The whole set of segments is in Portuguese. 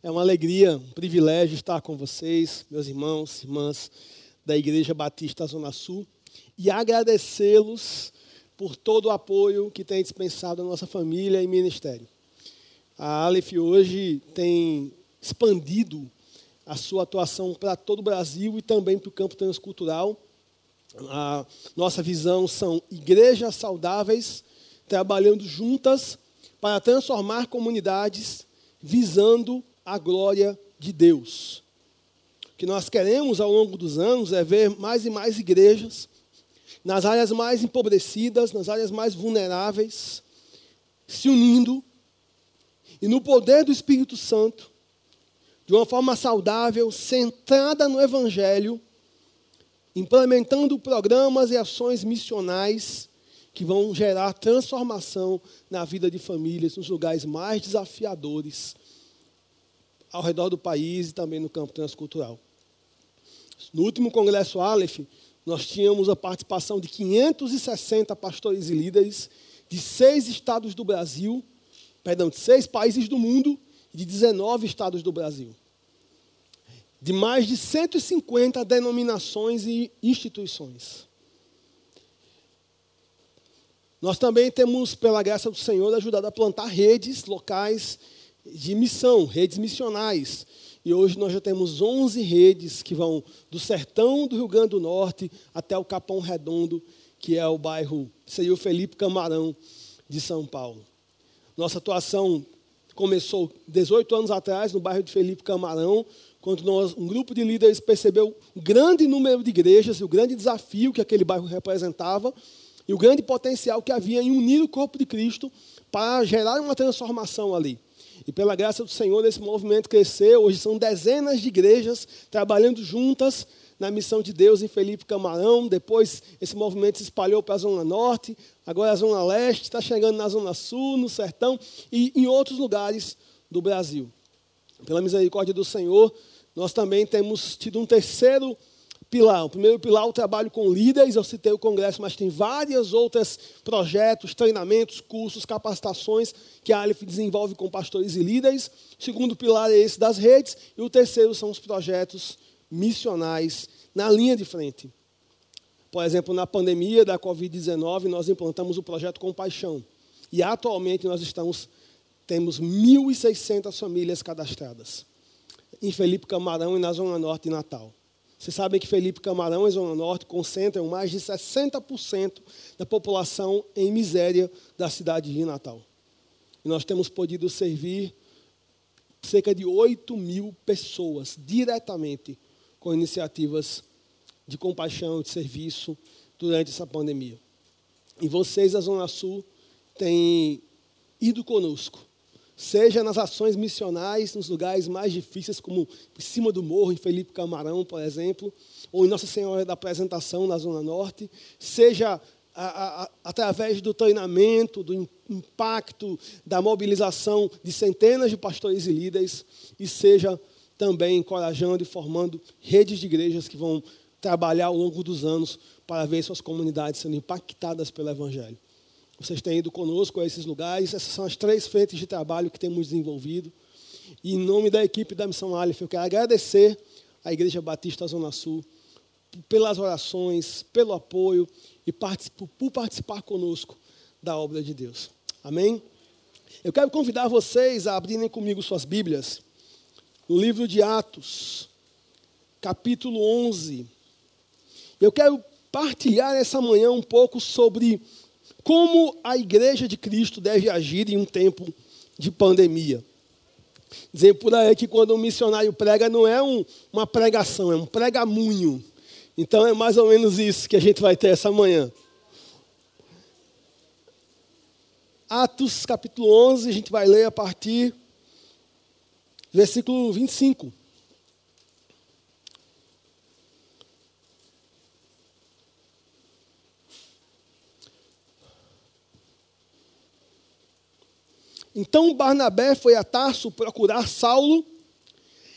É uma alegria, um privilégio estar com vocês, meus irmãos, irmãs da Igreja Batista Zona Sul, e agradecê-los por todo o apoio que tem dispensado a nossa família e ministério. A Aleph hoje tem expandido a sua atuação para todo o Brasil e também para o campo transcultural. A nossa visão são igrejas saudáveis, trabalhando juntas para transformar comunidades, visando a glória de Deus. O que nós queremos ao longo dos anos é ver mais e mais igrejas nas áreas mais empobrecidas, nas áreas mais vulneráveis, se unindo e no poder do Espírito Santo de uma forma saudável, centrada no Evangelho, implementando programas e ações missionais que vão gerar transformação na vida de famílias, nos lugares mais desafiadores ao redor do país e também no campo transcultural. No último Congresso Aleph, nós tínhamos a participação de 560 pastores e líderes de seis estados do Brasil, perdão, de seis países do mundo de 19 estados do Brasil. De mais de 150 denominações e instituições. Nós também temos, pela graça do Senhor, ajudado a plantar redes locais de missão, redes missionais. E hoje nós já temos 11 redes que vão do sertão do Rio Grande do Norte até o Capão Redondo, que é o bairro, o Felipe Camarão de São Paulo. Nossa atuação começou 18 anos atrás no bairro de Felipe Camarão, quando nós, um grupo de líderes percebeu o grande número de igrejas e o grande desafio que aquele bairro representava e o grande potencial que havia em unir o corpo de Cristo para gerar uma transformação ali. E pela graça do Senhor, esse movimento cresceu. Hoje são dezenas de igrejas trabalhando juntas na missão de Deus em Felipe Camarão. Depois esse movimento se espalhou para a Zona Norte, agora a Zona Leste, está chegando na Zona Sul, no Sertão e em outros lugares do Brasil. Pela misericórdia do Senhor, nós também temos tido um terceiro pilar. O primeiro pilar, o trabalho com líderes, eu citei o congresso, mas tem vários outros projetos, treinamentos, cursos, capacitações que a Aleph desenvolve com pastores e líderes. O segundo pilar é esse das redes. E o terceiro são os projetos missionais na linha de frente. Por exemplo, na pandemia da Covid-19, nós implantamos o projeto Compaixão. E atualmente nós estamos, temos 1.600 famílias cadastradas em Felipe Camarão e na Zona Norte de Natal. Vocês sabem que Felipe Camarão e Zona Norte concentram mais de 60% da população em miséria da cidade de Natal. E nós temos podido servir cerca de 8 mil pessoas diretamente com iniciativas de compaixão, de serviço durante essa pandemia. E vocês, da Zona Sul, têm ido conosco seja nas ações missionais, nos lugares mais difíceis, como em cima do morro, em Felipe Camarão, por exemplo, ou em Nossa Senhora da Apresentação, na Zona Norte, seja a, a, através do treinamento, do impacto, da mobilização de centenas de pastores e líderes, e seja também encorajando e formando redes de igrejas que vão trabalhar ao longo dos anos para ver suas comunidades sendo impactadas pelo Evangelho. Vocês têm ido conosco a esses lugares. Essas são as três frentes de trabalho que temos desenvolvido. E em nome da equipe da Missão Aleph, eu quero agradecer à Igreja Batista Zona Sul pelas orações, pelo apoio e por participar conosco da obra de Deus. Amém? Eu quero convidar vocês a abrirem comigo suas Bíblias no livro de Atos, capítulo 11. Eu quero partilhar essa manhã um pouco sobre como a igreja de Cristo deve agir em um tempo de pandemia. Dizer por aí que quando um missionário prega não é um, uma pregação, é um pregamunho. Então é mais ou menos isso que a gente vai ter essa manhã. Atos capítulo 11, a gente vai ler a partir do versículo 25. Então Barnabé foi a Tarso procurar Saulo,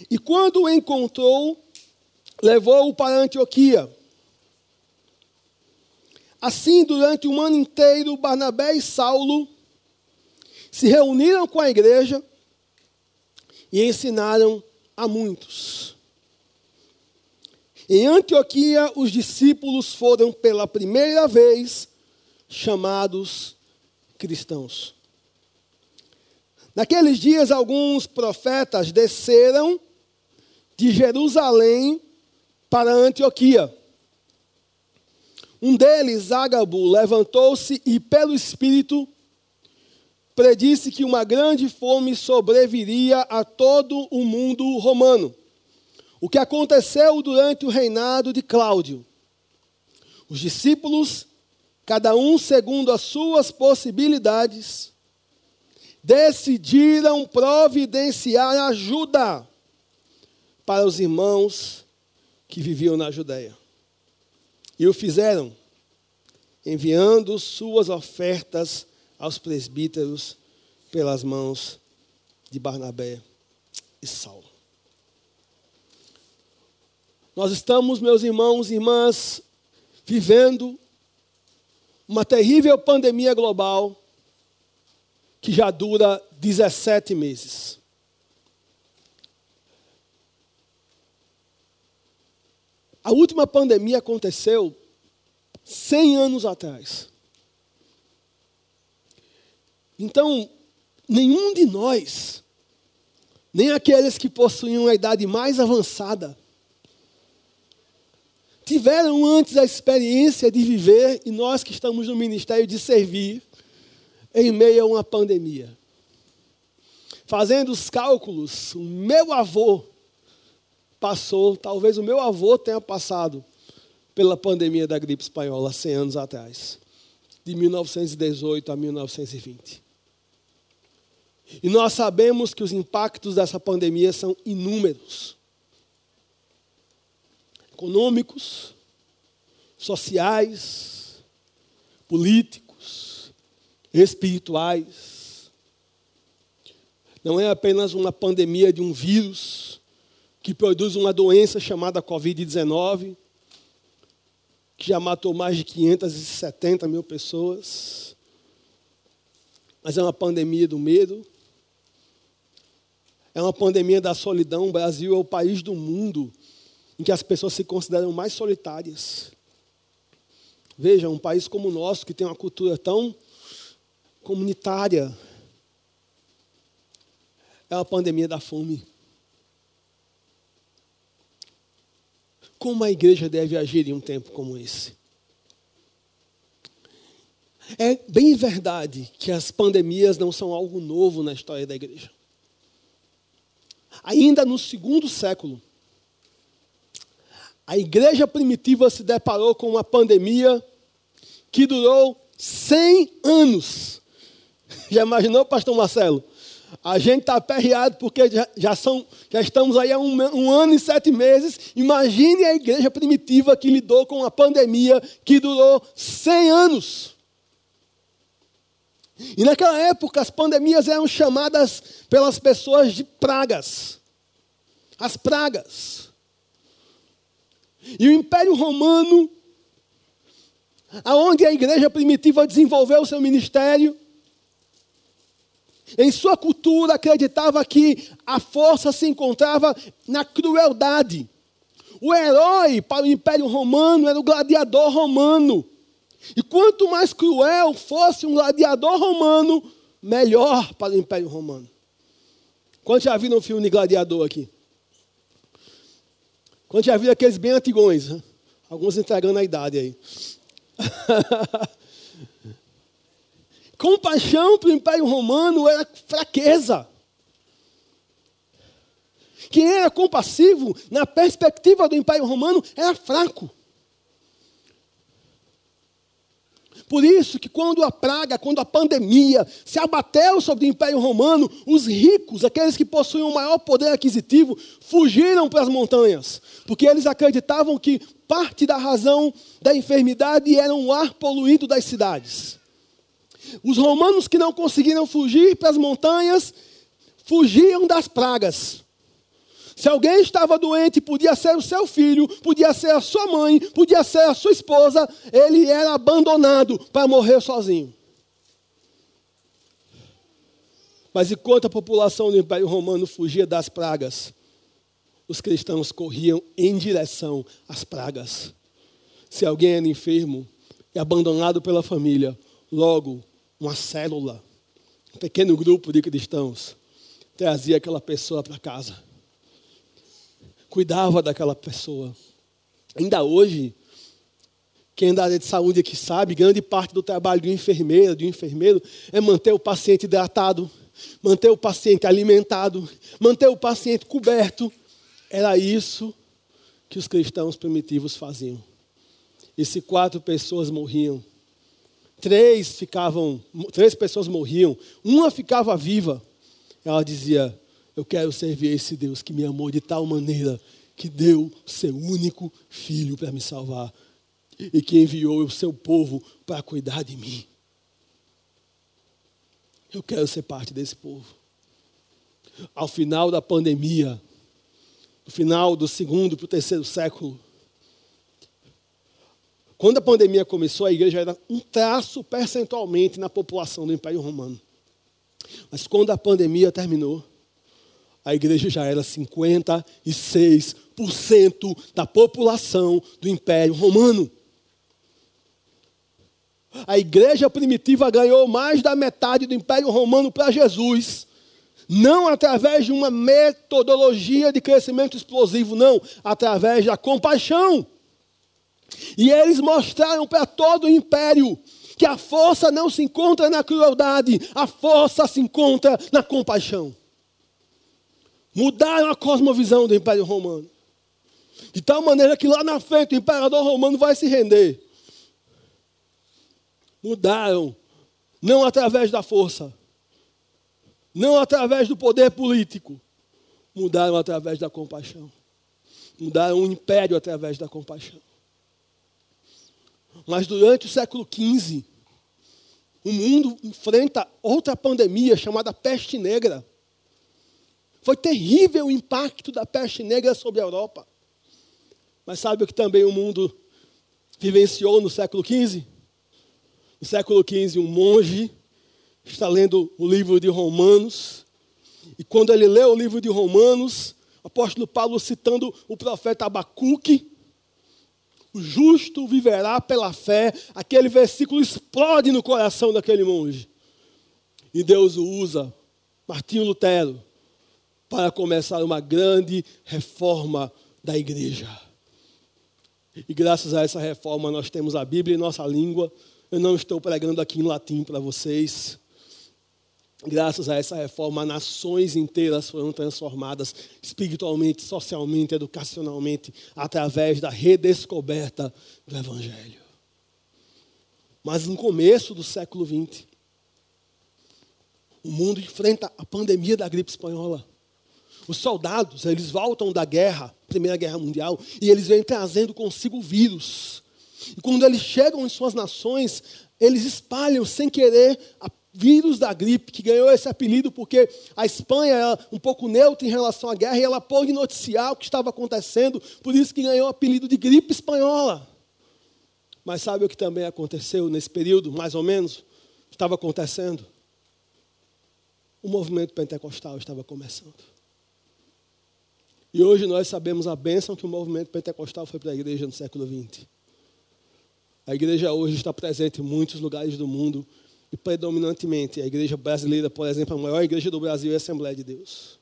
e quando o encontrou, levou-o para Antioquia. Assim, durante um ano inteiro, Barnabé e Saulo se reuniram com a igreja e ensinaram a muitos. Em Antioquia, os discípulos foram pela primeira vez chamados cristãos. Naqueles dias, alguns profetas desceram de Jerusalém para Antioquia. Um deles, Ágabo, levantou-se e, pelo Espírito, predisse que uma grande fome sobreviria a todo o mundo romano. O que aconteceu durante o reinado de Cláudio. Os discípulos, cada um segundo as suas possibilidades, decidiram providenciar ajuda para os irmãos que viviam na Judéia. E o fizeram, enviando suas ofertas aos presbíteros pelas mãos de Barnabé e Saulo. Nós estamos, meus irmãos e irmãs, vivendo uma terrível pandemia global que já dura 17 meses. A última pandemia aconteceu 100 anos atrás. Então, nenhum de nós, nem aqueles que possuíam a idade mais avançada, tiveram antes a experiência de viver, e nós que estamos no ministério de servir, em meio a uma pandemia. Fazendo os cálculos, o meu avô passou, talvez o meu avô tenha passado pela pandemia da gripe espanhola 100 anos atrás, de 1918 a 1920. E nós sabemos que os impactos dessa pandemia são inúmeros econômicos, sociais, políticos, espirituais. Não é apenas uma pandemia de um vírus que produz uma doença chamada Covid-19, que já matou mais de 570 mil pessoas. Mas é uma pandemia do medo, é uma pandemia da solidão. O Brasil é o país do mundo em que as pessoas se consideram mais solitárias. Veja, um país como o nosso, que tem uma cultura tão comunitária, é uma pandemia da fome. Como a igreja deve agir em um tempo como esse? É bem verdade que as pandemias não são algo novo na história da igreja. Ainda no segundo século, a igreja primitiva se deparou com uma pandemia que durou 100 anos. Já imaginou, pastor Marcelo? A gente está aperreado porque já, já, são, já estamos aí há um, um, ano e sete meses. Imagine a igreja primitiva que lidou com uma pandemia que durou 100 anos. E naquela época as pandemias eram chamadas pelas pessoas de pragas. As pragas. E o Império Romano, aonde a igreja primitiva desenvolveu o seu ministério, em sua cultura acreditava que a força se encontrava na crueldade. O herói para o Império Romano era o gladiador romano. E quanto mais cruel fosse um gladiador romano, melhor para o Império Romano. Quantos já viram um filme de gladiador aqui? Quantos já viram aqueles bem antigões? Né? Alguns entregando a idade aí. Compaixão para o Império Romano era fraqueza. Quem era compassivo, na perspectiva do Império Romano, era fraco. Por isso que quando a praga, quando a pandemia se abateu sobre o Império Romano, os ricos, aqueles que possuíam o maior poder aquisitivo, fugiram para as montanhas, porque eles acreditavam que parte da razão da enfermidade era o ar poluído das cidades. Os romanos que não conseguiram fugir para as montanhas, fugiam das pragas. Se alguém estava doente, podia ser o seu filho, podia ser a sua mãe, podia ser a sua esposa, ele era abandonado para morrer sozinho. Mas enquanto a população do Império Romano fugia das pragas, os cristãos corriam em direção às pragas. Se alguém era enfermo e abandonado pela família, logo uma célula, um pequeno grupo de cristãos, trazia aquela pessoa para casa. Cuidava daquela pessoa. Ainda hoje, quem é da área de saúde aqui sabe, grande parte do trabalho de um enfermeiro, de um enfermeiro, é manter o paciente hidratado, manter o paciente alimentado, manter o paciente coberto. Era isso que os cristãos primitivos faziam. E se quatro pessoas morriam, três ficavam, três pessoas morriam, uma ficava viva, ela dizia: Eu quero servir esse Deus que me amou de tal maneira que deu seu único filho para me salvar e que enviou o seu povo para cuidar de mim. Eu quero ser parte desse povo. Ao final da pandemia, no final do segundo para o terceiro século, quando a pandemia começou, a igreja era um traço percentualmente na população do Império Romano. Mas quando a pandemia terminou, a igreja já era 56% da população do Império Romano. A igreja primitiva ganhou mais da metade do Império Romano para Jesus. Não através de uma metodologia de crescimento explosivo, não, através da compaixão. E eles mostraram para todo o império que a força não se encontra na crueldade, a força se encontra na compaixão. Mudaram a cosmovisão do Império Romano. De tal maneira que lá na frente o imperador romano vai se render mudaram, não através da força, não através do poder político, mudaram através da compaixão. Mudaram o império através da compaixão. Mas durante o século XV, o mundo enfrenta outra pandemia chamada peste negra. Foi terrível o impacto da peste negra sobre a Europa. Mas sabe o que também o mundo vivenciou no século XV? No século XV, um monge está lendo o livro de Romanos. E quando ele lê o livro de Romanos, o apóstolo Paulo citando o profeta Abacuque, o justo viverá pela fé. Aquele versículo explode no coração daquele monge. E Deus o usa, Martinho Lutero, para começar uma grande reforma da igreja. E graças a essa reforma nós temos a Bíblia em nossa língua, eu não estou pregando aqui em latim para vocês. Graças a essa reforma, nações inteiras foram transformadas espiritualmente, socialmente, educacionalmente, através da redescoberta do Evangelho. Mas no começo do século XX, o mundo enfrenta a pandemia da gripe espanhola. Os soldados, eles voltam da guerra, Primeira Guerra Mundial, e eles vêm trazendo consigo vírus e quando eles chegam em suas nações, eles espalham sem querer a vírus da gripe, que ganhou esse apelido porque a Espanha era um pouco neutra em relação à guerra e ela pôde noticiar o que estava acontecendo, por isso que ganhou o apelido de gripe espanhola. Mas sabe o que também aconteceu nesse período, mais ou menos? Estava acontecendo? O movimento pentecostal estava começando. E hoje nós sabemos a bênção que o movimento pentecostal foi para a igreja no século XX. A igreja hoje está presente em muitos lugares do mundo e predominantemente a igreja brasileira, por exemplo, a maior igreja do Brasil é a Assembleia de Deus.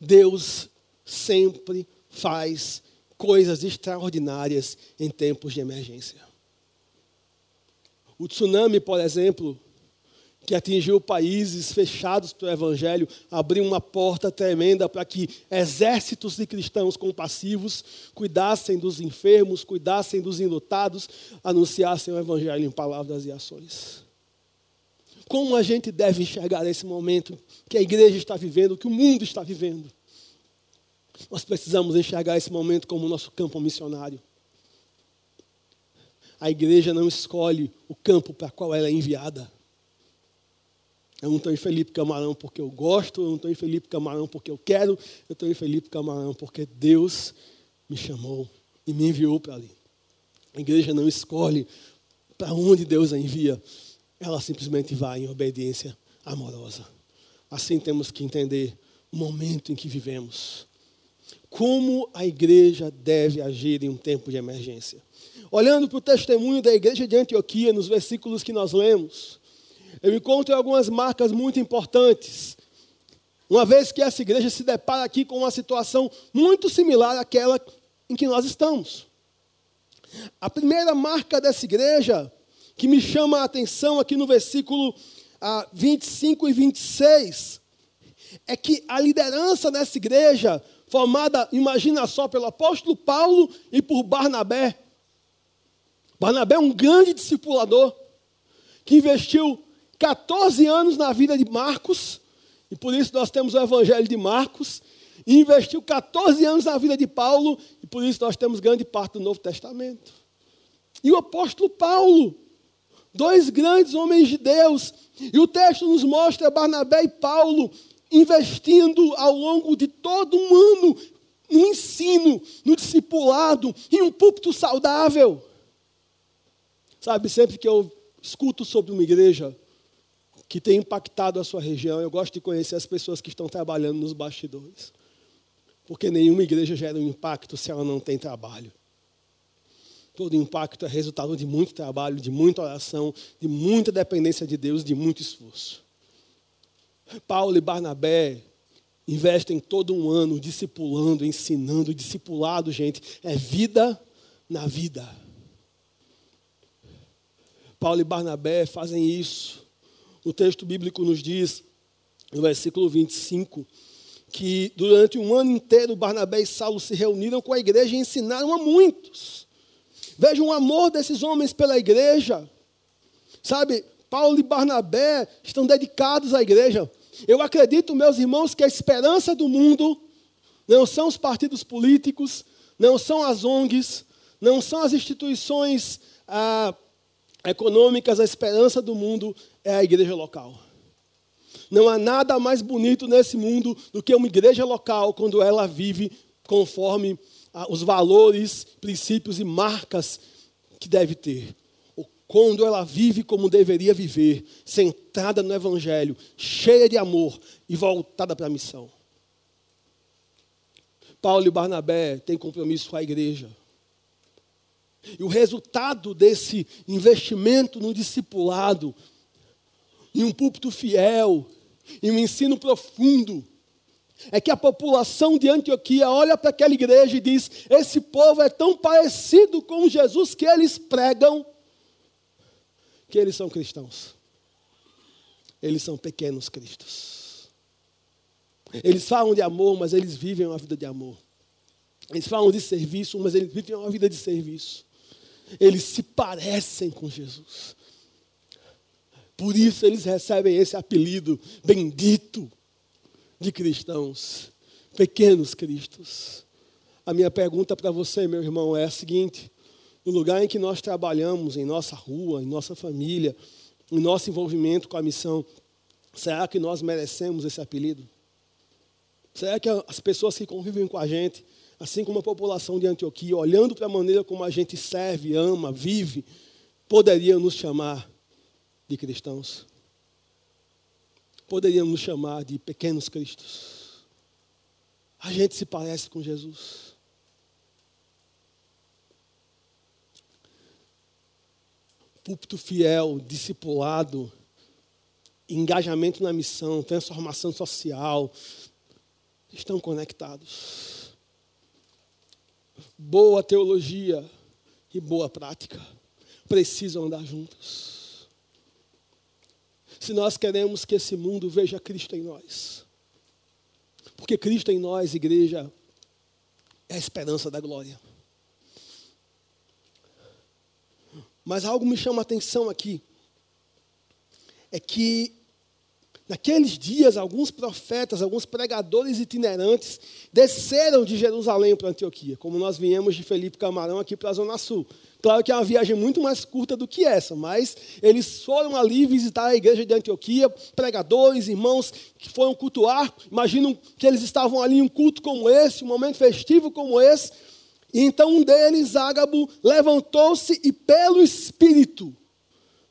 Deus sempre faz coisas extraordinárias em tempos de emergência. O tsunami, por exemplo, que atingiu países fechados para o Evangelho, abriu uma porta tremenda para que exércitos de cristãos compassivos cuidassem dos enfermos, cuidassem dos enlutados, anunciassem o Evangelho em palavras e ações. Como a gente deve enxergar esse momento que a igreja está vivendo, que o mundo está vivendo? Nós precisamos enxergar esse momento como nosso campo missionário. A igreja não escolhe o campo para qual ela é enviada. Eu não estou em Felipe Camarão porque eu gosto, eu não estou em Felipe Camarão porque eu quero, eu estou em Felipe Camarão porque Deus me chamou e me enviou para ali. A igreja não escolhe para onde Deus a envia, ela simplesmente vai em obediência amorosa. Assim temos que entender o momento em que vivemos. Como a igreja deve agir em um tempo de emergência. Olhando para o testemunho da igreja de Antioquia, nos versículos que nós lemos, eu encontro algumas marcas muito importantes. Uma vez que essa igreja se depara aqui com uma situação muito similar àquela em que nós estamos. A primeira marca dessa igreja, que me chama a atenção aqui no versículo ah, 25 e 26, é que a liderança dessa igreja, formada, imagina só, pelo apóstolo Paulo e por Barnabé. Barnabé é um grande discipulador, que investiu 14 anos na vida de Marcos, e por isso nós temos o Evangelho de Marcos, e investiu 14 anos na vida de Paulo, e por isso nós temos grande parte do Novo Testamento. E o apóstolo Paulo, dois grandes homens de Deus, e o texto nos mostra Barnabé e Paulo investindo ao longo de todo um ano no ensino, no discipulado, em um púlpito saudável. Sabe, sempre que eu escuto sobre uma igreja, que tem impactado a sua região. Eu gosto de conhecer as pessoas que estão trabalhando nos bastidores. Porque nenhuma igreja gera um impacto se ela não tem trabalho. Todo impacto é resultado de muito trabalho, de muita oração, de muita dependência de Deus, de muito esforço. Paulo e Barnabé investem todo um ano discipulando, ensinando, discipulado, gente, é vida na vida. Paulo e Barnabé fazem isso o texto bíblico nos diz, no versículo 25, que durante um ano inteiro Barnabé e Saulo se reuniram com a igreja e ensinaram a muitos. Vejam o amor desses homens pela igreja. Sabe, Paulo e Barnabé estão dedicados à igreja. Eu acredito, meus irmãos, que a esperança do mundo não são os partidos políticos, não são as ONGs, não são as instituições ah, econômicas, a esperança do mundo é a igreja local. Não há nada mais bonito nesse mundo do que uma igreja local quando ela vive conforme ah, os valores, princípios e marcas que deve ter. Ou quando ela vive como deveria viver, centrada no Evangelho, cheia de amor e voltada para a missão. Paulo e Barnabé têm compromisso com a igreja. E o resultado desse investimento no discipulado, em um púlpito fiel, em um ensino profundo, é que a população de Antioquia olha para aquela igreja e diz: esse povo é tão parecido com Jesus que eles pregam, que eles são cristãos. Eles são pequenos cristos. Eles falam de amor, mas eles vivem uma vida de amor. Eles falam de serviço, mas eles vivem uma vida de serviço eles se parecem com Jesus. Por isso eles recebem esse apelido bendito de cristãos, pequenos cristos. A minha pergunta para você, meu irmão, é a seguinte: no lugar em que nós trabalhamos, em nossa rua, em nossa família, em nosso envolvimento com a missão, será que nós merecemos esse apelido? Será que as pessoas que convivem com a gente assim como a população de Antioquia, olhando para a maneira como a gente serve, ama, vive, poderiam nos chamar de cristãos. Poderiam nos chamar de pequenos cristos. A gente se parece com Jesus. Púlpito fiel, discipulado, engajamento na missão, transformação social, estão conectados boa teologia e boa prática precisam andar juntos. Se nós queremos que esse mundo veja Cristo em nós, porque Cristo em nós, igreja, é a esperança da glória. Mas algo me chama a atenção aqui, é que Naqueles dias, alguns profetas, alguns pregadores itinerantes desceram de Jerusalém para Antioquia, como nós viemos de Felipe Camarão aqui para a Zona Sul. Claro que é uma viagem muito mais curta do que essa, mas eles foram ali visitar a igreja de Antioquia, pregadores, irmãos que foram cultuar. Imaginam que eles estavam ali em um culto como esse, um momento festivo como esse. E então um deles, Ágabo, levantou-se e, pelo Espírito,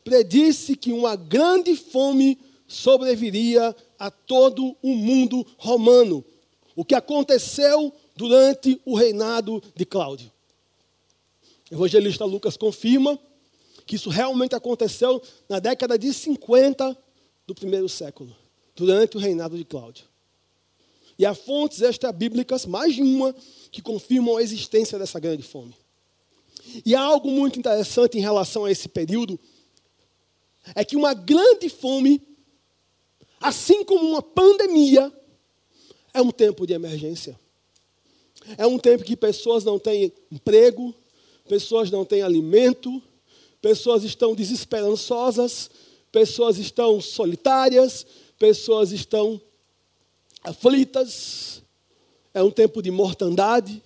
predisse que uma grande fome sobreviria a todo o mundo romano. O que aconteceu durante o reinado de Cláudio. O evangelista Lucas confirma que isso realmente aconteceu na década de 50 do primeiro século, durante o reinado de Cláudio. E há fontes extra-bíblicas, mais de uma, que confirmam a existência dessa grande fome. E há algo muito interessante em relação a esse período, é que uma grande fome, assim como uma pandemia, é um tempo de emergência. É um tempo que pessoas não têm emprego, pessoas não têm alimento, pessoas estão desesperançosas, pessoas estão solitárias, pessoas estão aflitas. É um tempo de mortandade.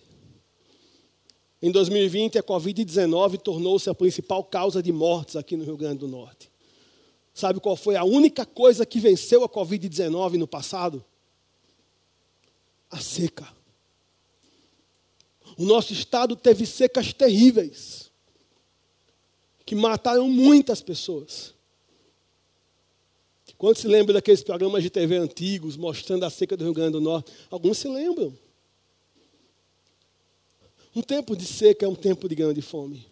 Em 2020, a Covid-19 tornou-se a principal causa de mortes aqui no Rio Grande do Norte. Sabe qual foi a única coisa que venceu a Covid-19 no passado? A seca. O nosso estado teve secas terríveis, que mataram muitas pessoas. Quando se lembra daqueles programas de TV antigos mostrando a seca do Rio Grande do Norte? Alguns se lembram. Um tempo de seca é um tempo de grande fome.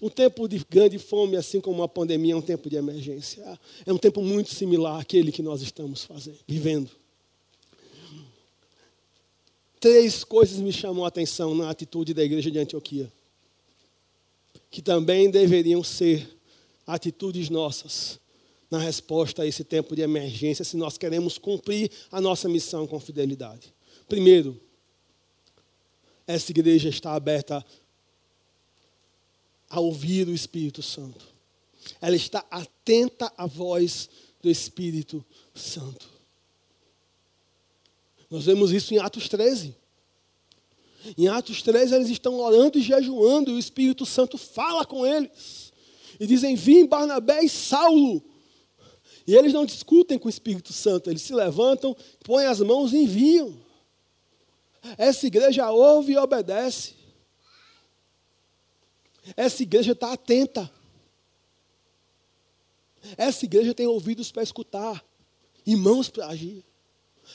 Um tempo de grande fome, assim como uma pandemia, é um tempo de emergência. É um tempo muito similar àquele que nós estamos fazendo, vivendo. Três coisas me chamam a atenção na atitude da igreja de Antioquia, que também deveriam ser atitudes nossas na resposta a esse tempo de emergência, se nós queremos cumprir a nossa missão com fidelidade. Primeiro, essa igreja está aberta a ouvir o Espírito Santo. Ela está atenta à voz do Espírito Santo. Nós vemos isso em Atos 13. Em Atos 13, eles estão orando e jejuando, e o Espírito Santo fala com eles. E dizem: Vim Barnabé e Saulo. E eles não discutem com o Espírito Santo, eles se levantam, põem as mãos e enviam. Essa igreja ouve e obedece. Essa igreja está atenta. Essa igreja tem ouvidos para escutar e mãos para agir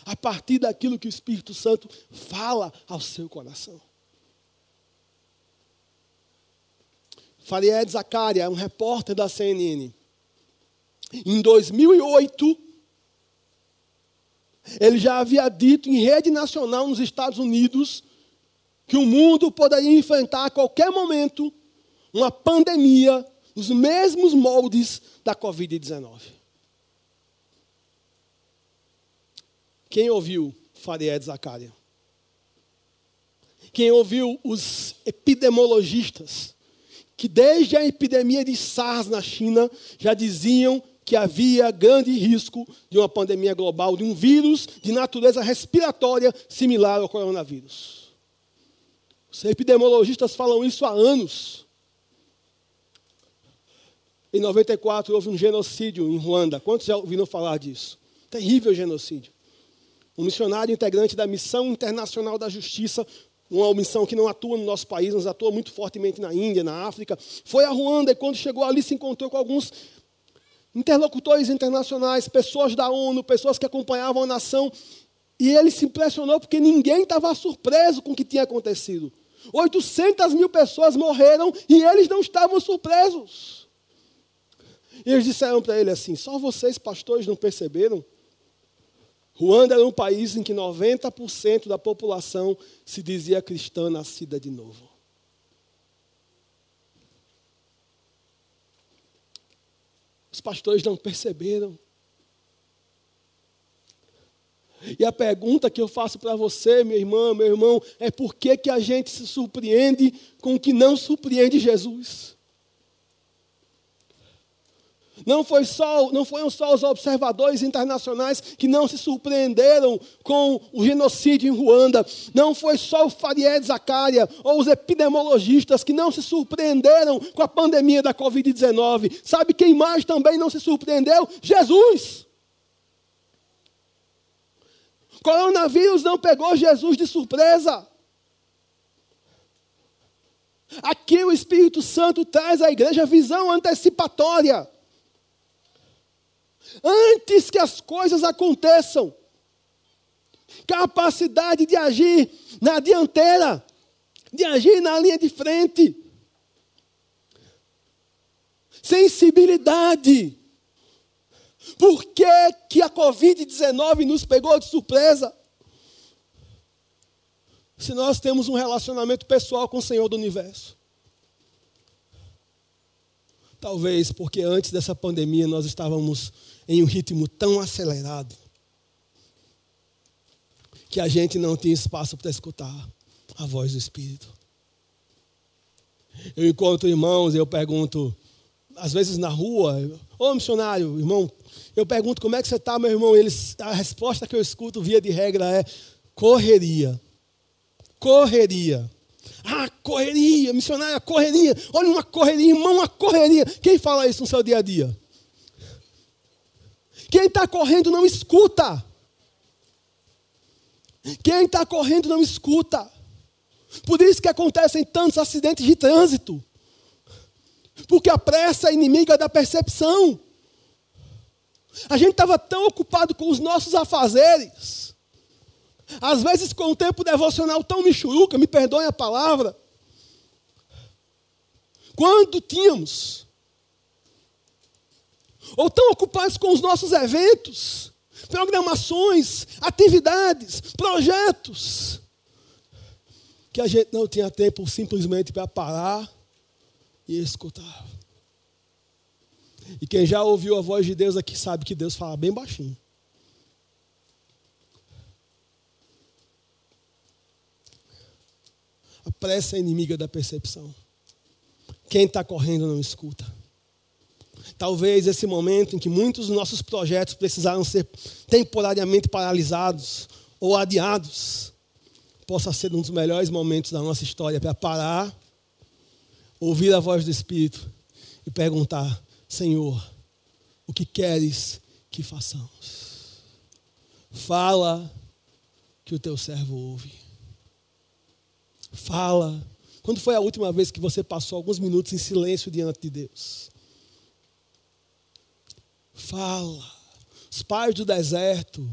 a partir daquilo que o Espírito Santo fala ao seu coração. Faried Zacaria, um repórter da CNN. Em 2008, ele já havia dito em rede nacional nos Estados Unidos que o mundo poderia enfrentar a qualquer momento uma pandemia nos mesmos moldes da Covid-19. Quem ouviu Faried Zacaria? Quem ouviu os epidemiologistas, que desde a epidemia de SARS na China já diziam que havia grande risco de uma pandemia global, de um vírus de natureza respiratória similar ao coronavírus. Os epidemiologistas falam isso há anos. Em 94 houve um genocídio em Ruanda. Quantos já ouviram falar disso? Terrível genocídio um missionário integrante da Missão Internacional da Justiça, uma missão que não atua no nosso país, mas atua muito fortemente na Índia, na África. Foi a Ruanda e quando chegou ali se encontrou com alguns interlocutores internacionais, pessoas da ONU, pessoas que acompanhavam a nação, e ele se impressionou porque ninguém estava surpreso com o que tinha acontecido. 800 mil pessoas morreram e eles não estavam surpresos. E eles disseram para ele assim: só vocês, pastores, não perceberam? Ruanda era um país em que 90% da população se dizia cristã nascida de novo. Os pastores não perceberam. E a pergunta que eu faço para você, minha irmã, meu irmão, é por que, que a gente se surpreende com o que não surpreende Jesus? Não, foi só, não foram só os observadores internacionais que não se surpreenderam com o genocídio em Ruanda. Não foi só o Faried Zacaria ou os epidemiologistas que não se surpreenderam com a pandemia da Covid-19. Sabe quem mais também não se surpreendeu? Jesus. Coronavírus não pegou Jesus de surpresa. Aqui o Espírito Santo traz à igreja visão antecipatória. Antes que as coisas aconteçam, capacidade de agir na dianteira, de agir na linha de frente, sensibilidade. Por que, que a Covid-19 nos pegou de surpresa? Se nós temos um relacionamento pessoal com o Senhor do universo. Talvez porque antes dessa pandemia nós estávamos em um ritmo tão acelerado que a gente não tinha espaço para escutar a voz do Espírito. Eu encontro irmãos eu pergunto, às vezes na rua, ô missionário, irmão, eu pergunto como é que você está, meu irmão? Eles, a resposta que eu escuto, via de regra, é correria. Correria. Ah, correria, missionária, correria. Olha uma correria, irmão, uma correria. Quem fala isso no seu dia a dia? Quem está correndo não escuta. Quem está correndo não escuta. Por isso que acontecem tantos acidentes de trânsito. Porque a pressa é inimiga da percepção. A gente estava tão ocupado com os nossos afazeres. Às vezes com o tempo devocional tão michuruca, me perdoem a palavra. Quando tínhamos. Ou tão ocupados com os nossos eventos, programações, atividades, projetos, que a gente não tinha tempo simplesmente para parar e escutar. E quem já ouviu a voz de Deus aqui sabe que Deus fala bem baixinho. A pressa é inimiga da percepção. Quem está correndo não escuta. Talvez esse momento em que muitos dos nossos projetos precisaram ser temporariamente paralisados ou adiados, possa ser um dos melhores momentos da nossa história para parar, ouvir a voz do Espírito e perguntar: Senhor, o que queres que façamos? Fala que o teu servo ouve. Fala. Quando foi a última vez que você passou alguns minutos em silêncio diante de Deus? Fala. Os pais do deserto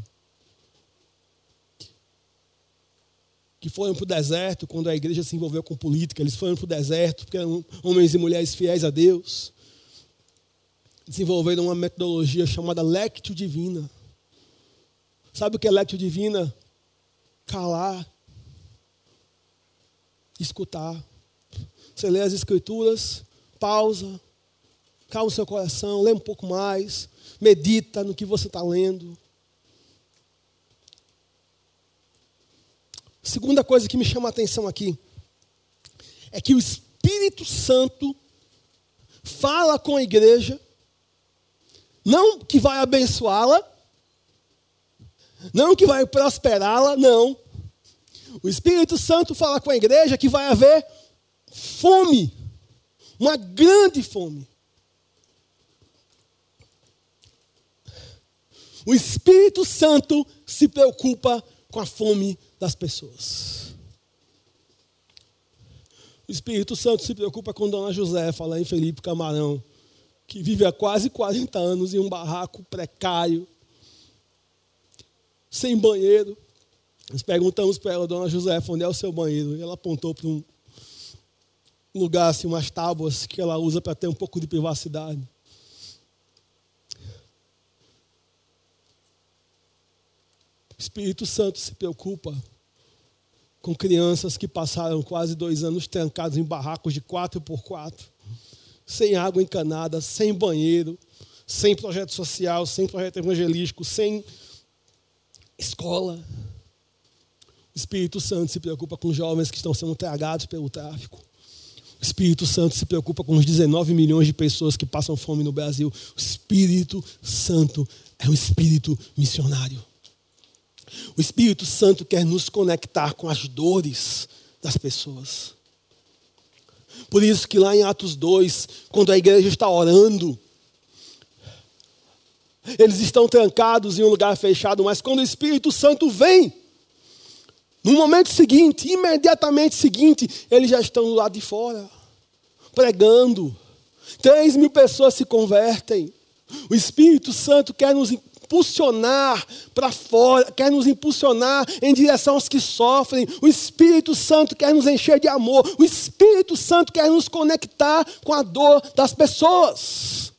que foram para o deserto quando a igreja se envolveu com política. Eles foram para o deserto porque eram homens e mulheres fiéis a Deus. Desenvolveram uma metodologia chamada Lectio Divina. Sabe o que é Lectio Divina? Calar, escutar. Você lê as escrituras, pausa, calma o seu coração, lê um pouco mais, medita no que você está lendo. Segunda coisa que me chama a atenção aqui é que o Espírito Santo fala com a igreja, não que vai abençoá-la, não que vai prosperá-la, não. O Espírito Santo fala com a igreja que vai haver fome, uma grande fome. O Espírito Santo se preocupa com a fome das pessoas. O Espírito Santo se preocupa com Dona Josefa, lá em Felipe Camarão, que vive há quase 40 anos em um barraco precário, sem banheiro. Nós perguntamos para ela, Dona Josefa, onde é o seu banheiro? E ela apontou para um lugar, assim, umas tábuas que ela usa para ter um pouco de privacidade. Espírito Santo se preocupa com crianças que passaram quase dois anos trancados em barracos de quatro por quatro, sem água encanada, sem banheiro, sem projeto social, sem projeto evangelístico, sem escola. O Espírito Santo se preocupa com jovens que estão sendo tragados pelo tráfico. O Espírito Santo se preocupa com os 19 milhões de pessoas que passam fome no Brasil. O Espírito Santo é um espírito missionário. O Espírito Santo quer nos conectar com as dores das pessoas. Por isso que lá em Atos 2, quando a igreja está orando, eles estão trancados em um lugar fechado, mas quando o Espírito Santo vem, No momento seguinte, imediatamente seguinte, eles já estão do lado de fora, pregando. Três mil pessoas se convertem. O Espírito Santo quer nos impulsionar para fora, quer nos impulsionar em direção aos que sofrem. O Espírito Santo quer nos encher de amor. O Espírito Santo quer nos conectar com a dor das pessoas.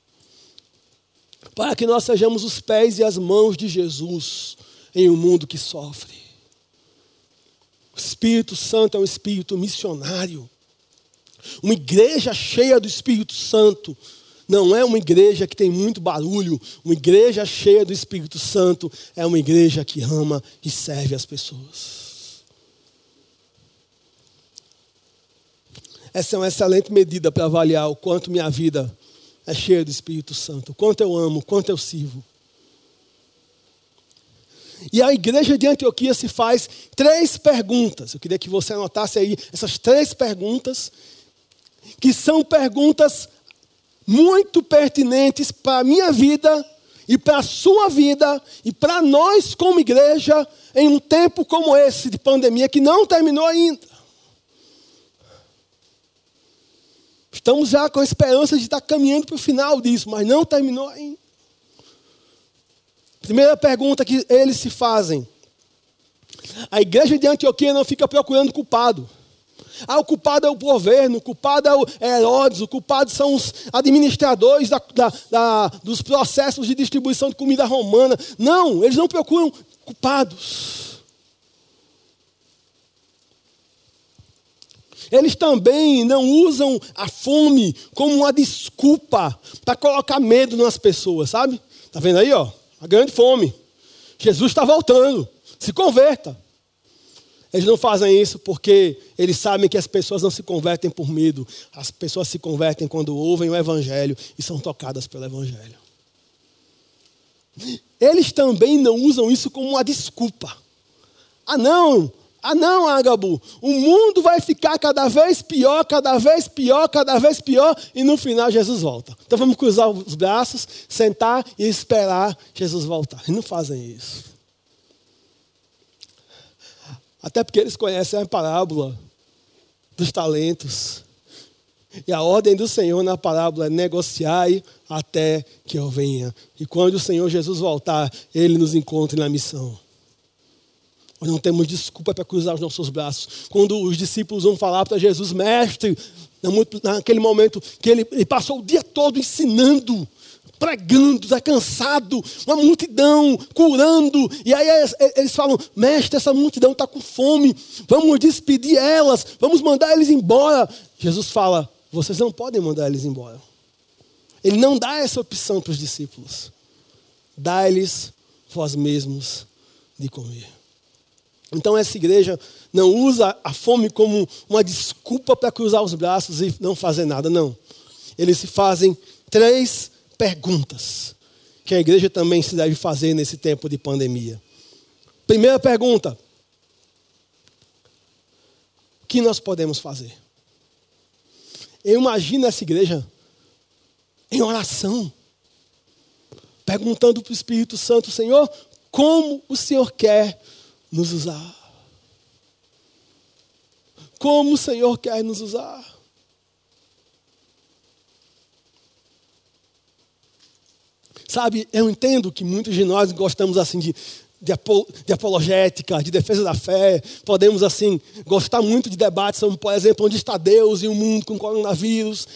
Para que nós sejamos os pés e as mãos de Jesus em um mundo que sofre. O Espírito Santo é um espírito missionário. Uma igreja cheia do Espírito Santo não é uma igreja que tem muito barulho. Uma igreja cheia do Espírito Santo é uma igreja que ama e serve as pessoas. Essa é uma excelente medida para avaliar o quanto minha vida é cheia do Espírito Santo, o quanto eu amo, o quanto eu sirvo. E a igreja de Antioquia se faz três perguntas. Eu queria que você anotasse aí essas três perguntas, que são perguntas muito pertinentes para a minha vida e para a sua vida e para nós como igreja em um tempo como esse de pandemia que não terminou ainda. Estamos já com a esperança de estar caminhando para o final disso, mas não terminou ainda. Primeira pergunta que eles se fazem: a igreja de Antioquia não fica procurando culpado. Ah, o culpado é o governo, o culpado é o Herodes, o culpado são os administradores da, da, da, dos processos de distribuição de comida romana. Não, eles não procuram culpados. Eles também não usam a fome como uma desculpa para colocar medo nas pessoas, sabe? Tá vendo aí, ó? A grande fome. Jesus está voltando. Se converta. Eles não fazem isso porque eles sabem que as pessoas não se convertem por medo. As pessoas se convertem quando ouvem o Evangelho e são tocadas pelo Evangelho. Eles também não usam isso como uma desculpa. Ah, não, ah, não, Agabu, o mundo vai ficar cada vez pior, cada vez pior, cada vez pior, e no final Jesus volta. Então vamos cruzar os braços, sentar e esperar Jesus voltar. E não fazem isso. Até porque eles conhecem a parábola dos talentos. E a ordem do Senhor na parábola é negociai até que eu venha. E quando o Senhor Jesus voltar, ele nos encontre na missão. Nós não temos desculpa para cruzar os nossos braços. Quando os discípulos vão falar para Jesus, mestre, naquele momento que ele, ele passou o dia todo ensinando, pregando, está cansado, uma multidão, curando. E aí eles falam: Mestre, essa multidão está com fome, vamos despedir elas, vamos mandar eles embora. Jesus fala: Vocês não podem mandar eles embora. Ele não dá essa opção para os discípulos. Dá-lhes vós mesmos de comer. Então essa igreja não usa a fome como uma desculpa para cruzar os braços e não fazer nada, não. Eles se fazem três perguntas que a igreja também se deve fazer nesse tempo de pandemia. Primeira pergunta: o que nós podemos fazer? Eu imagino essa igreja em oração, perguntando para o Espírito Santo, Senhor, como o Senhor quer nos usar. Como o Senhor quer nos usar. Sabe, eu entendo que muitos de nós gostamos assim de, de, de, apologética, de defesa da fé. Podemos, assim, gostar muito de debates sobre, por exemplo, onde está Deus e o mundo com coronavírus.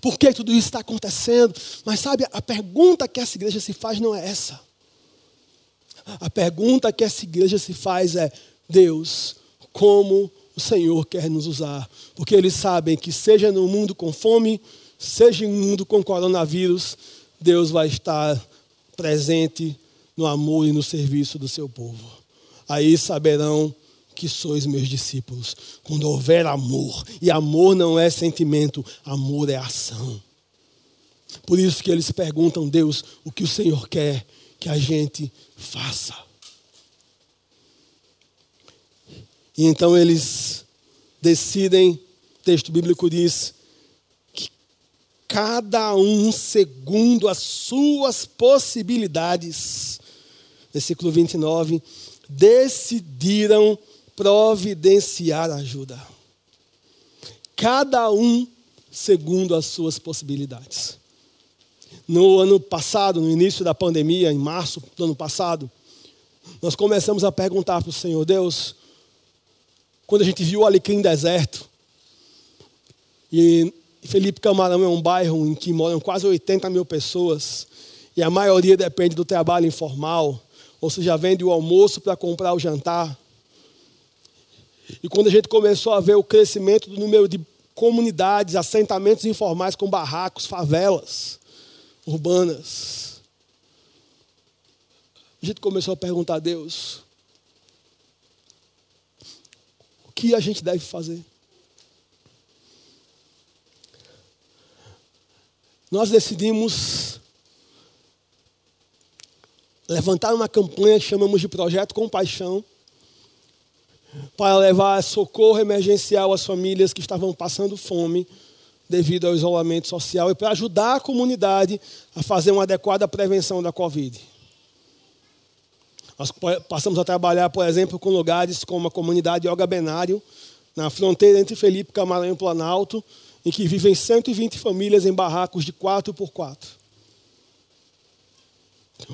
Por que tudo isso está acontecendo? Mas sabe, a pergunta que essa igreja se faz não é essa. A pergunta que essa igreja se faz é: Deus, como o Senhor quer nos usar? Porque eles sabem que, seja no mundo com fome, seja no mundo com coronavírus, Deus vai estar presente no amor e no serviço do seu povo. Aí saberão que sois meus discípulos, quando houver amor. E amor não é sentimento, amor é ação. Por isso que eles perguntam, Deus, o que o Senhor quer que a gente faça. E então eles decidem, texto bíblico diz, cada um segundo as suas possibilidades. Versículo 29, decidiram providenciar ajuda. Cada um segundo as suas possibilidades. No ano passado, no início da pandemia, em março do ano passado, nós começamos a perguntar para o Senhor, Deus, quando a gente viu o Alecrim deserto, e Felipe Camarão é um bairro em que moram quase 80 mil pessoas, e a maioria depende do trabalho informal, ou seja, vende o almoço para comprar o jantar. E quando a gente começou a ver o crescimento do número de comunidades, assentamentos informais com barracos, favelas urbanas, a gente começou a perguntar a Deus: o que a gente deve fazer? Nós decidimos levantar uma campanha que chamamos de Projeto Compaixão, para levar socorro emergencial às famílias que estavam passando fome devido ao isolamento social e para ajudar a comunidade a fazer uma adequada prevenção da Covid. Nós passamos a trabalhar, por exemplo, com lugares como a comunidade Yoga Benário, na fronteira entre Felipe Camarão e Planalto, em que vivem 120 famílias em barracos de 4 por 4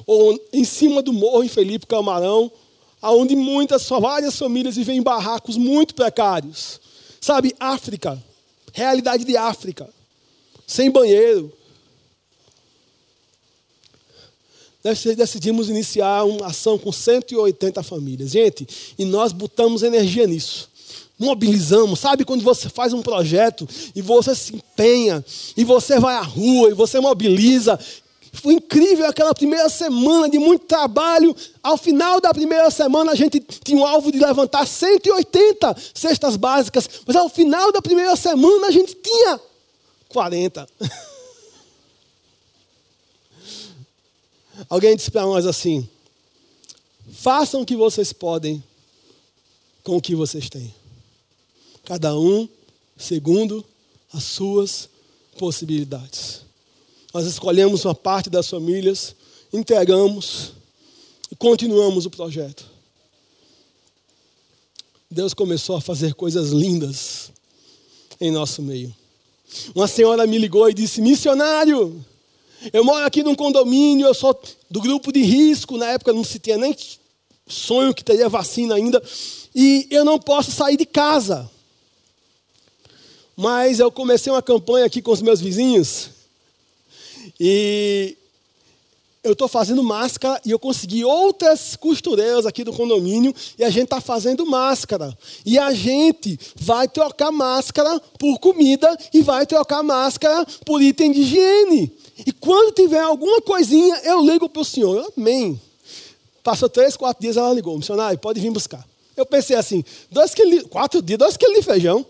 ou em cima do morro em Felipe Camarão, onde muitas, várias famílias vivem em barracos muito precários. Sabe, África, realidade de África, sem banheiro. Nós decidimos iniciar uma ação com 180 famílias. Gente, e nós botamos energia nisso. Mobilizamos, sabe quando você faz um projeto e você se empenha, e você vai à rua, e você mobiliza, foi incrível aquela primeira semana de muito trabalho. Ao final da primeira semana, a gente tinha o um alvo de levantar 180 cestas básicas. Mas ao final da primeira semana, a gente tinha 40. Alguém disse para nós assim: façam o que vocês podem com o que vocês têm. Cada um segundo as suas possibilidades. Nós escolhemos uma parte das famílias, entregamos e continuamos o projeto. Deus começou a fazer coisas lindas em nosso meio. Uma senhora me ligou e disse: Missionário, eu moro aqui num condomínio, eu sou do grupo de risco. Na época não se tinha nem sonho que teria vacina ainda. E eu não posso sair de casa. Mas eu comecei uma campanha aqui com os meus vizinhos e eu estou fazendo máscara e eu consegui outras costureiras aqui do condomínio e a gente está fazendo máscara. E a gente vai trocar máscara por comida e vai trocar máscara por item de higiene. E quando tiver alguma coisinha, eu ligo para o senhor. Amém. Passou três, quatro dias, ela ligou. Missionário, pode vir buscar. Eu pensei assim, dois quilos, quatro dias, dois quilos de feijão,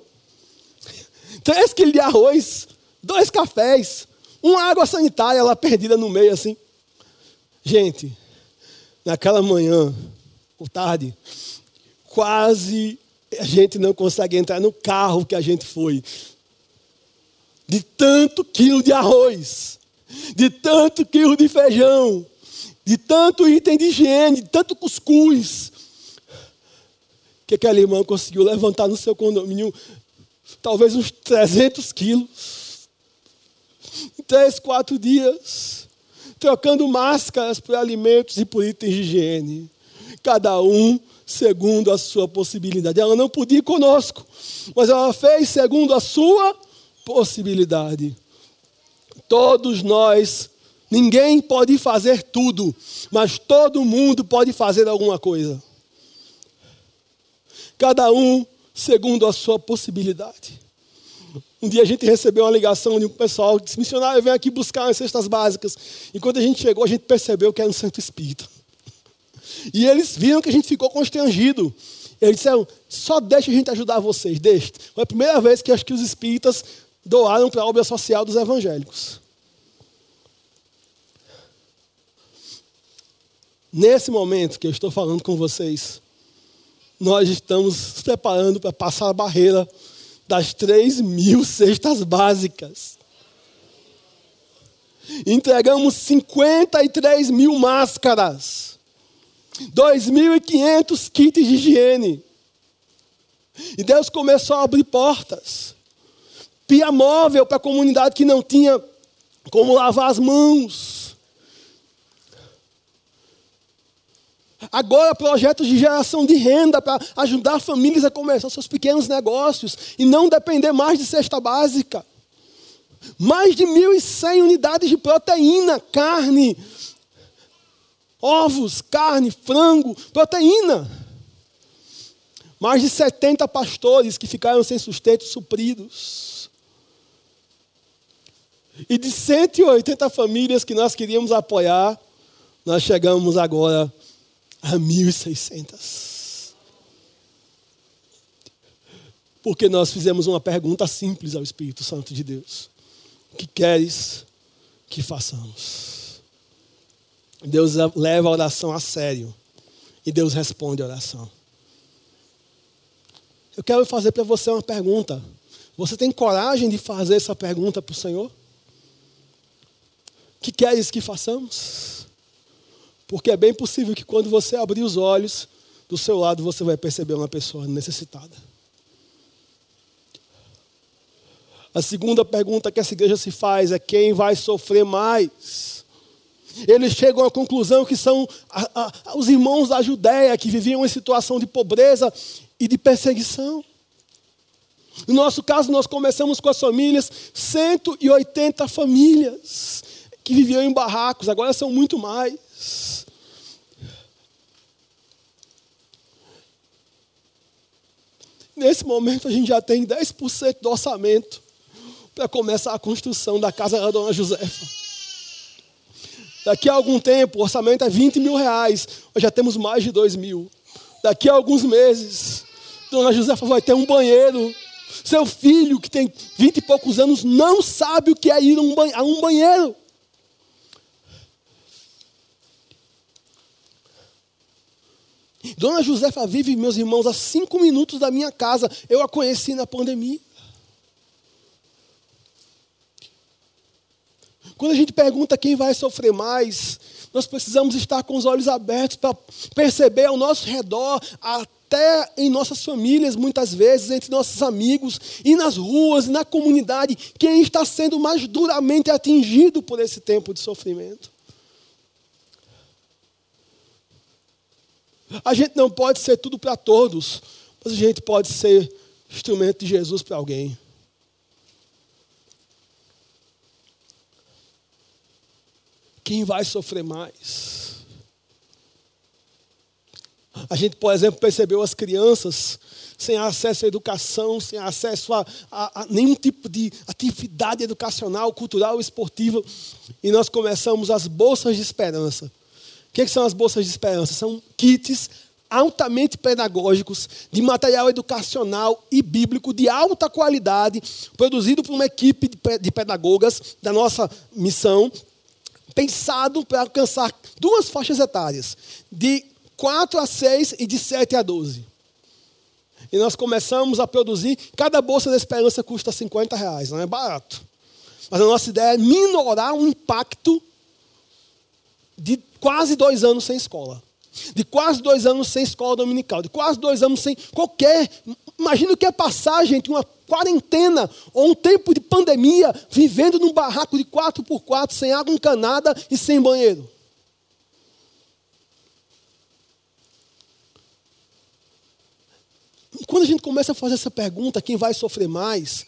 três quilos de arroz, dois cafés, uma água sanitária lá perdida no meio, assim. Gente, naquela manhã, ou tarde, quase a gente não consegue entrar no carro que a gente foi. De tanto quilo de arroz, de tanto quilo de feijão, de tanto item de higiene, de tanto cuscuz. Que aquela irmã conseguiu levantar no seu condomínio talvez uns 300 quilos três, quatro dias, trocando máscaras por alimentos e por itens de higiene. Cada um segundo a sua possibilidade. Ela não podia ir conosco, mas ela fez segundo a sua possibilidade. Todos nós, ninguém pode fazer tudo, mas todo mundo pode fazer alguma coisa. Cada um segundo a sua possibilidade. Um dia a gente recebeu uma ligação de um pessoal que disse: Missionário, vem aqui buscar as cestas básicas. E quando a gente chegou, a gente percebeu que era um santo espírito. E eles viram que a gente ficou constrangido. Eles disseram: só deixa a gente ajudar vocês, deixa. Foi a primeira vez que acho que os espíritas doaram para a obra social dos evangélicos. Nesse momento que eu estou falando com vocês, nós estamos nos preparando para passar a barreira das 3 mil cestas básicas. Entregamos 53 mil máscaras. 2.500 kits de higiene. E Deus começou a abrir portas. Pia móvel para a comunidade que não tinha como lavar as mãos. Agora, projetos de geração de renda para ajudar famílias a começar seus pequenos negócios e não depender mais de cesta básica. Mais de 1.100 unidades de proteína, carne, ovos, carne, frango, proteína. Mais de 70 pastores que ficaram sem sustento supridos. E de 180 famílias que nós queríamos apoiar, nós chegamos agora a 1.600. Porque nós fizemos uma pergunta simples ao Espírito Santo de Deus: O que queres que façamos? Deus leva a oração a sério. E Deus responde a oração. Eu quero fazer para você uma pergunta. Você tem coragem de fazer essa pergunta para o Senhor? O que queres que façamos? Porque é bem possível que quando você abrir os olhos, do seu lado você vai perceber uma pessoa necessitada. A segunda pergunta que essa igreja se faz é quem vai sofrer mais? Eles chegam à conclusão que são a, a, os irmãos da Judéia que viviam em situação de pobreza e de perseguição. No nosso caso, nós começamos com as famílias, 180 famílias que viviam em barracos, agora são muito mais. Nesse momento, a gente já tem 10% do orçamento para começar a construção da casa da dona Josefa. Daqui a algum tempo, o orçamento é 20 mil reais, nós já temos mais de 2 mil. Daqui a alguns meses, Dona Josefa vai ter um banheiro. Seu filho, que tem vinte e poucos anos, não sabe o que é ir a um banheiro. Dona Josefa vive, meus irmãos, a cinco minutos da minha casa. Eu a conheci na pandemia. Quando a gente pergunta quem vai sofrer mais, nós precisamos estar com os olhos abertos para perceber ao nosso redor até em nossas famílias, muitas vezes, entre nossos amigos, e nas ruas, e na comunidade, quem está sendo mais duramente atingido por esse tempo de sofrimento. A gente não pode ser tudo para todos, mas a gente pode ser instrumento de Jesus para alguém. Quem vai sofrer mais? A gente, por exemplo, percebeu as crianças sem acesso à educação, sem acesso a, a, a, nenhum tipo de atividade educacional, cultural, esportiva. E nós começamos as bolsas de esperança. O que, que são as bolsas de esperança? São kits altamente pedagógicos, de material educacional e bíblico de alta qualidade, produzido por uma equipe de pedagogas da nossa missão, pensado para alcançar duas faixas etárias, de 4 a 6 e de 7 a 12. E nós começamos a produzir, cada bolsa da esperança custa 50 reais, não é barato. Mas a nossa ideia é minorar o impacto de quase dois anos sem escola. De quase dois anos sem escola dominical, de quase dois anos sem qualquer. Imagina o que é passar, gente, uma quarentena ou um tempo de pandemia, vivendo num barraco de 4x4, sem água encanada e sem banheiro. quando a gente começa a fazer essa pergunta, quem vai sofrer mais?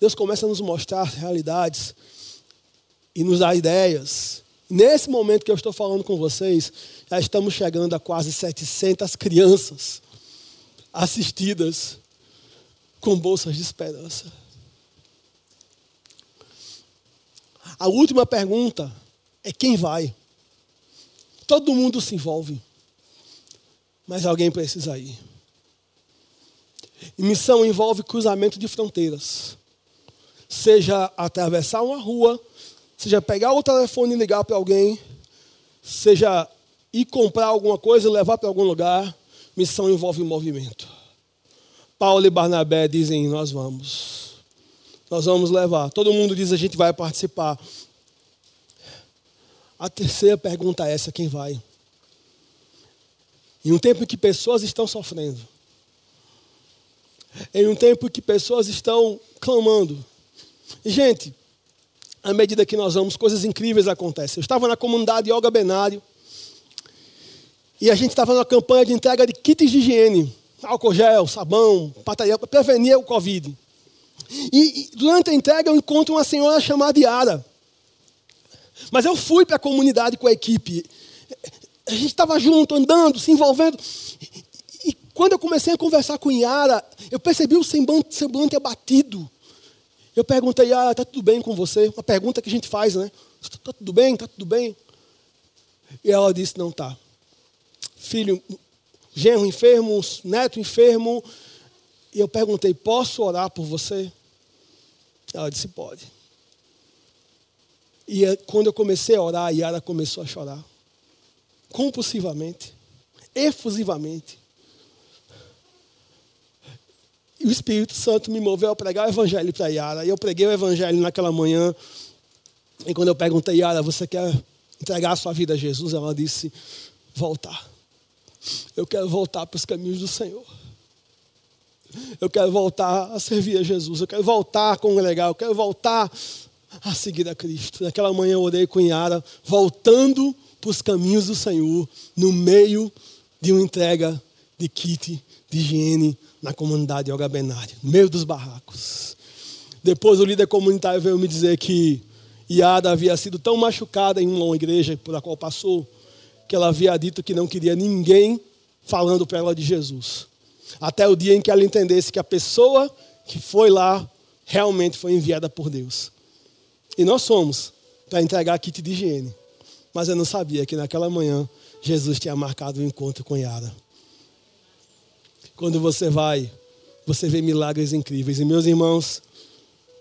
Deus começa a nos mostrar realidades e nos dar ideias. Nesse momento que eu estou falando com vocês, já estamos chegando a quase 700 crianças assistidas com bolsas de esperança. A última pergunta é quem vai? Todo mundo se envolve, mas alguém precisa ir. E missão envolve cruzamento de fronteiras. Seja atravessar uma rua, seja pegar o telefone e ligar para alguém, seja ir comprar alguma coisa e levar para algum lugar. Missão envolve movimento. Paulo e Barnabé dizem: Nós vamos. Nós vamos levar. Todo mundo diz: A gente vai participar. A terceira pergunta é essa: quem vai? Em um tempo em que pessoas estão sofrendo. Em um tempo em que pessoas estão clamando. E, gente, à medida que nós vamos, coisas incríveis acontecem. Eu estava na comunidade Yoga Benário. E a gente estava numa campanha de entrega de kits de higiene. Álcool gel, sabão, para prevenir o Covid. E, e, durante a entrega eu encontro uma senhora chamada Yara. Mas eu fui para a comunidade com a equipe. A gente estava junto, andando, se envolvendo. E, e quando eu comecei a conversar com Yara, eu percebi o semblante abatido. Eu perguntei, Yara, está tudo bem com você? Uma pergunta que a gente faz, né? Está tudo bem? Está tudo bem? E ela disse, não está. Filho, genro enfermo, neto enfermo. E eu perguntei, posso orar por você? Ela disse, pode. E é, quando eu comecei a orar, a Yara começou a chorar. Compulsivamente. Efusivamente. E o Espírito Santo me moveu a pregar o Evangelho para Yara. E eu preguei o Evangelho naquela manhã. E quando eu perguntei, Yara, você quer entregar a sua vida a Jesus? Ela disse, voltar. Eu quero voltar para os caminhos do Senhor. Eu quero voltar a servir a Jesus. Eu quero voltar a congregar. Eu quero voltar a seguir a Cristo. Naquela manhã eu orei com Yara, voltando para os caminhos do Senhor, no meio de uma entrega de kit de higiene na comunidade Yoga Benário, no meio dos barracos. Depois o líder comunitário veio me dizer que Yara havia sido tão machucada em uma igreja por a qual passou, que ela havia dito que não queria ninguém falando para ela de Jesus. Até o dia em que ela entendesse que a pessoa que foi lá realmente foi enviada por Deus. E nós somos para entregar kit de higiene. Mas eu não sabia que naquela manhã Jesus tinha marcado o um encontro com Yara. Quando você vai, você vê milagres incríveis. E meus irmãos,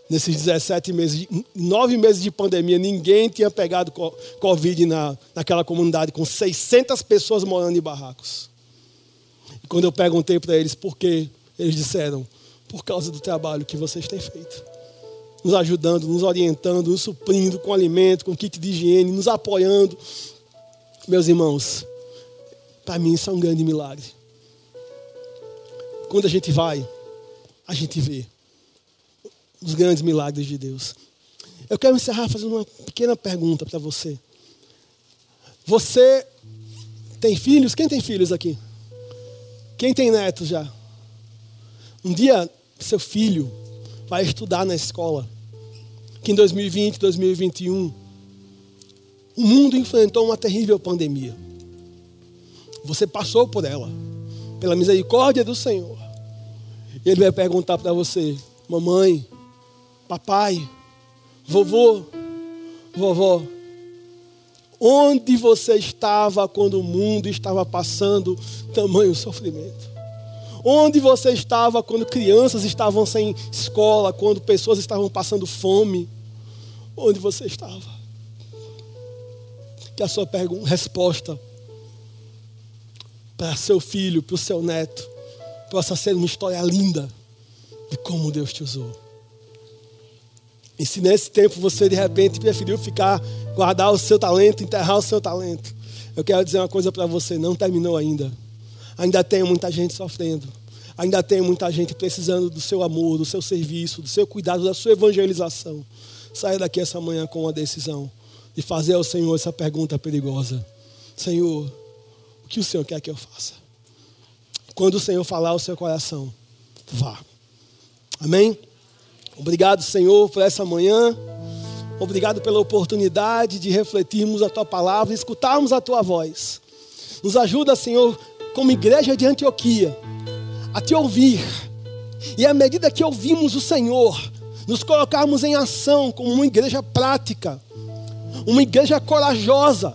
nesses 17 meses, 9 meses de pandemia, ninguém tinha pegado Covid na, naquela comunidade, com 600 pessoas morando em barracos. E quando eu perguntei para eles por quê, eles disseram: por causa do trabalho que vocês têm feito. Nos ajudando, nos orientando, nos suprindo com alimento, com kit de higiene, nos apoiando. Meus irmãos, para mim isso é um grande milagre. Quando a gente vai, a gente vê os grandes milagres de Deus. Eu quero encerrar fazendo uma pequena pergunta para você. Você tem filhos? Quem tem filhos aqui? Quem tem netos já? Um dia, seu filho vai estudar na escola. Que em 2020, 2021, o mundo enfrentou uma terrível pandemia. Você passou por ela, pela misericórdia do Senhor. Ele vai perguntar para você: Mamãe, papai, vovô, vovó, onde você estava quando o mundo estava passando tamanho sofrimento? Onde você estava quando crianças estavam sem escola, quando pessoas estavam passando fome? Onde você estava? Que a sua pergunta, resposta para seu filho, para o seu neto, possa ser uma história linda de como Deus te usou. E se nesse tempo você de repente preferiu ficar, guardar o seu talento, enterrar o seu talento, eu quero dizer uma coisa para você: não terminou ainda. Ainda tem muita gente sofrendo. Ainda tem muita gente precisando do seu amor, do seu serviço, do seu cuidado, da sua evangelização. Saia daqui essa manhã com uma decisão de fazer ao Senhor essa pergunta perigosa: Senhor, o que o Senhor quer que eu faça? Quando o Senhor falar ao seu coração, vá. Amém? Obrigado, Senhor, por essa manhã. Obrigado pela oportunidade de refletirmos a tua palavra escutarmos a tua voz. Nos ajuda, Senhor, como igreja de Antioquia, a te ouvir. E à medida que ouvimos o Senhor, nos colocarmos em ação como uma igreja prática, uma igreja corajosa.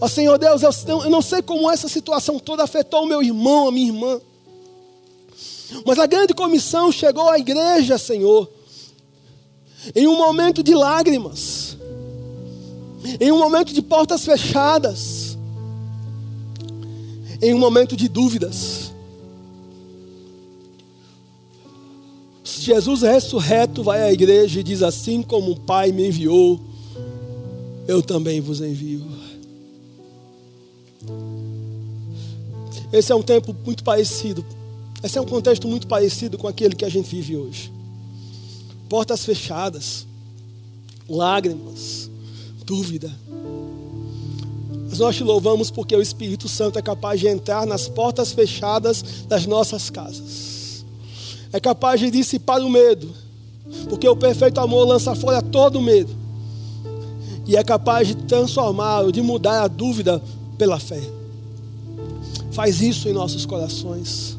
Ó Senhor Deus, eu não sei como essa situação toda afetou o meu irmão, a minha irmã. Mas a grande comissão chegou à igreja, Senhor, em um momento de lágrimas, em um momento de portas fechadas, em um momento de dúvidas. Jesus ressurreto vai à igreja e diz assim: como o Pai me enviou, eu também vos envio. Esse é um tempo muito parecido. Esse é um contexto muito parecido com aquele que a gente vive hoje. Portas fechadas, lágrimas, dúvida. Mas nós te louvamos porque o Espírito Santo é capaz de entrar nas portas fechadas das nossas casas. É capaz de dissipar o medo, porque o perfeito amor lança fora todo medo. E é capaz de transformar, de mudar a dúvida pela fé. Faz isso em nossos corações.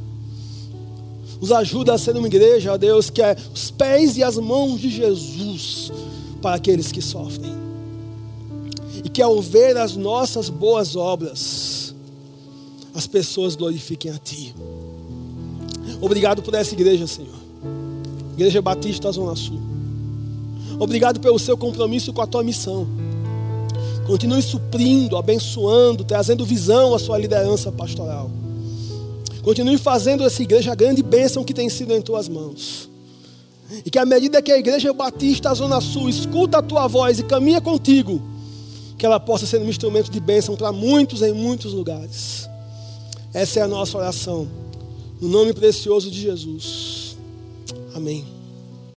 Nos ajuda a ser uma igreja, ó Deus, que é os pés e as mãos de Jesus para aqueles que sofrem. E que ao ver as nossas boas obras, as pessoas glorifiquem a Ti. Obrigado por essa igreja, Senhor. Igreja Batista Zona Sul. Obrigado pelo seu compromisso com a tua missão. Continue suprindo, abençoando, trazendo visão à sua liderança pastoral. Continue fazendo essa igreja a grande bênção que tem sido em tuas mãos. E que à medida que a igreja batista Zona Sul escuta a tua voz e caminha contigo, que ela possa ser um instrumento de bênção para muitos em muitos lugares. Essa é a nossa oração. No nome precioso de Jesus. Amém.